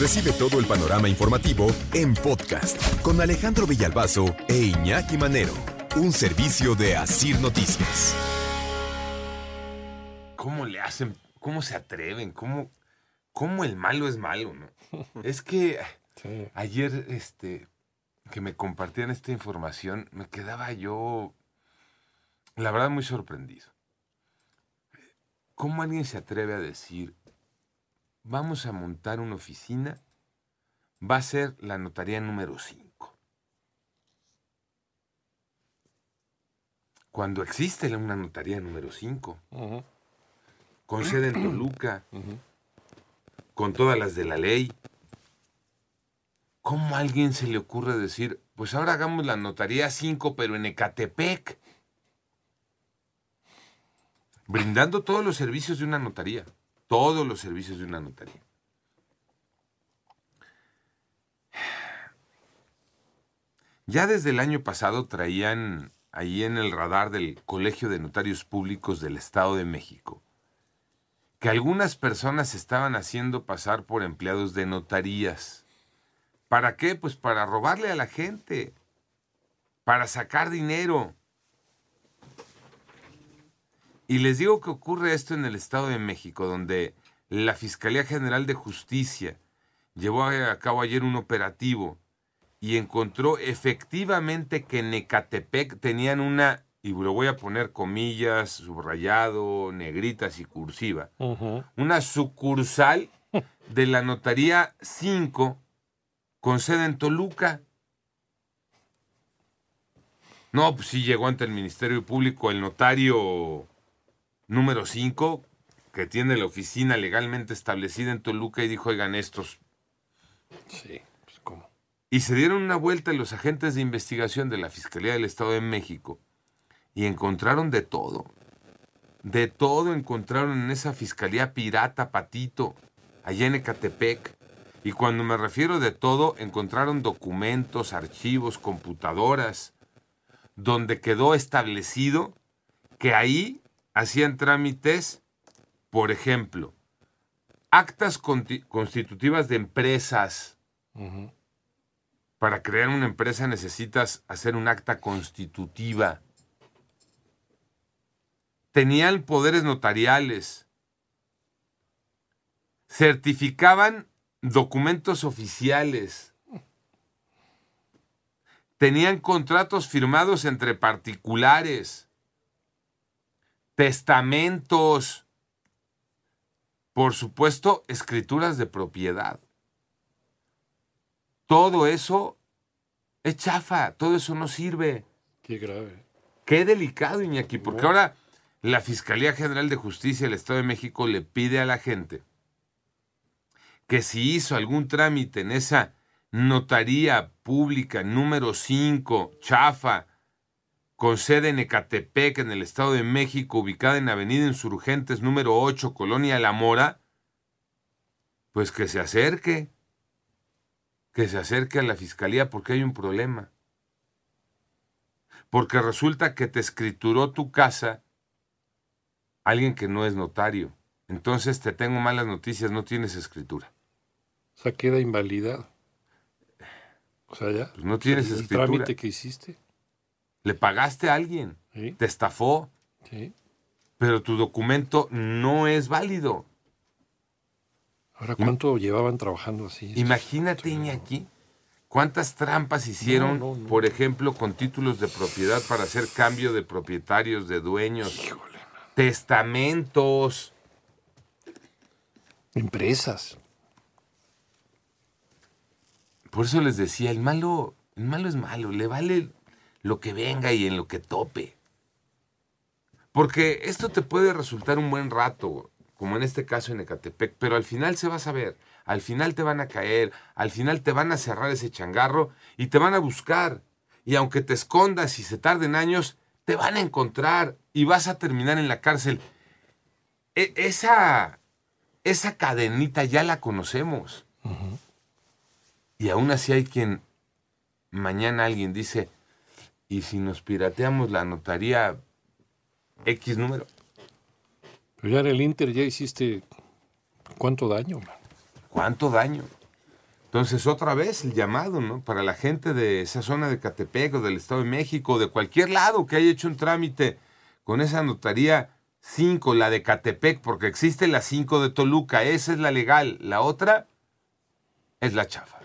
Recibe todo el panorama informativo en podcast con Alejandro Villalbazo e Iñaki Manero, un servicio de Asir Noticias. ¿Cómo le hacen? ¿Cómo se atreven? ¿Cómo, cómo el malo es malo, no? Es que ayer, este, que me compartían esta información, me quedaba yo, la verdad, muy sorprendido. ¿Cómo alguien se atreve a decir, vamos a montar una oficina, va a ser la notaría número 5? Cuando existe una notaría número 5, con sede en Toluca, con todas las de la ley, ¿cómo a alguien se le ocurre decir, pues ahora hagamos la notaría 5, pero en Ecatepec? Brindando todos los servicios de una notaría. Todos los servicios de una notaría. Ya desde el año pasado traían ahí en el radar del Colegio de Notarios Públicos del Estado de México que algunas personas estaban haciendo pasar por empleados de notarías. ¿Para qué? Pues para robarle a la gente, para sacar dinero. Y les digo que ocurre esto en el Estado de México, donde la Fiscalía General de Justicia llevó a cabo ayer un operativo y encontró efectivamente que en Ecatepec tenían una y lo voy a poner comillas, subrayado, negritas y cursiva, una sucursal de la Notaría 5 con sede en Toluca. No, pues sí llegó ante el Ministerio Público el notario número 5, que tiene la oficina legalmente establecida en Toluca, y dijo, oigan, estos... Sí, pues cómo. Y se dieron una vuelta los agentes de investigación de la Fiscalía del Estado de México y encontraron de todo. De todo encontraron en esa fiscalía pirata Patito, allá en Ecatepec. Y cuando me refiero de todo, encontraron documentos, archivos, computadoras, donde quedó establecido que ahí hacían trámites, por ejemplo, actas constitutivas de empresas. Para crear una empresa necesitas hacer un acta constitutiva. Tenían poderes notariales, certificaban documentos oficiales, tenían contratos firmados entre particulares, testamentos, por supuesto, escrituras de propiedad. Todo eso es chafa, todo eso no sirve. Qué grave. Qué delicado, Iñaki, porque ahora la Fiscalía General de Justicia del Estado de México le pide a la gente que si hizo algún trámite en esa notaría pública número 5, Chafa, con sede en Ecatepec, en el Estado de México, ubicada en Avenida Insurgentes número 8, Colonia La Mora, pues que se acerque, que se acerque a la Fiscalía porque hay un problema. Porque resulta que te escrituró tu casa alguien que no es notario. Entonces te tengo malas noticias, no tienes escritura. O sea, queda invalidado. O sea, ya. Pues no tienes el escritura. trámite que hiciste. Le pagaste a alguien, Sí. te estafó, Sí. pero tu documento no es válido. Ahora, ¿cuánto llevaban trabajando así? Imagínate, Iñaki, cuántas trampas hicieron, No, no, no. por ejemplo, con títulos de propiedad para hacer cambio de propietarios, de dueños, Híjole. testamentos. Empresas. Por eso les decía, el malo, el malo es malo, le vale lo que venga y en lo que tope. Porque esto te puede resultar un buen rato, como en este caso en Ecatepec, pero al final se va a saber, al final te van a caer, al final te van a cerrar ese changarro y te van a buscar. Y aunque te escondas y se tarden años, te van a encontrar y vas a terminar en la cárcel. E- esa, esa cadenita ya la conocemos. Y aún así hay quien, mañana alguien dice, ¿y si nos pirateamos la notaría X número? Pero ya en el Inter ya hiciste cuánto daño, man? ¿Cuánto daño? Entonces, otra vez el llamado, ¿no? Para la gente de esa zona de Catepec o del Estado de México, de cualquier lado que haya hecho un trámite con esa notaría 5, la de Catepec, porque existe la 5 de Toluca, esa es la legal, la otra es la chafa.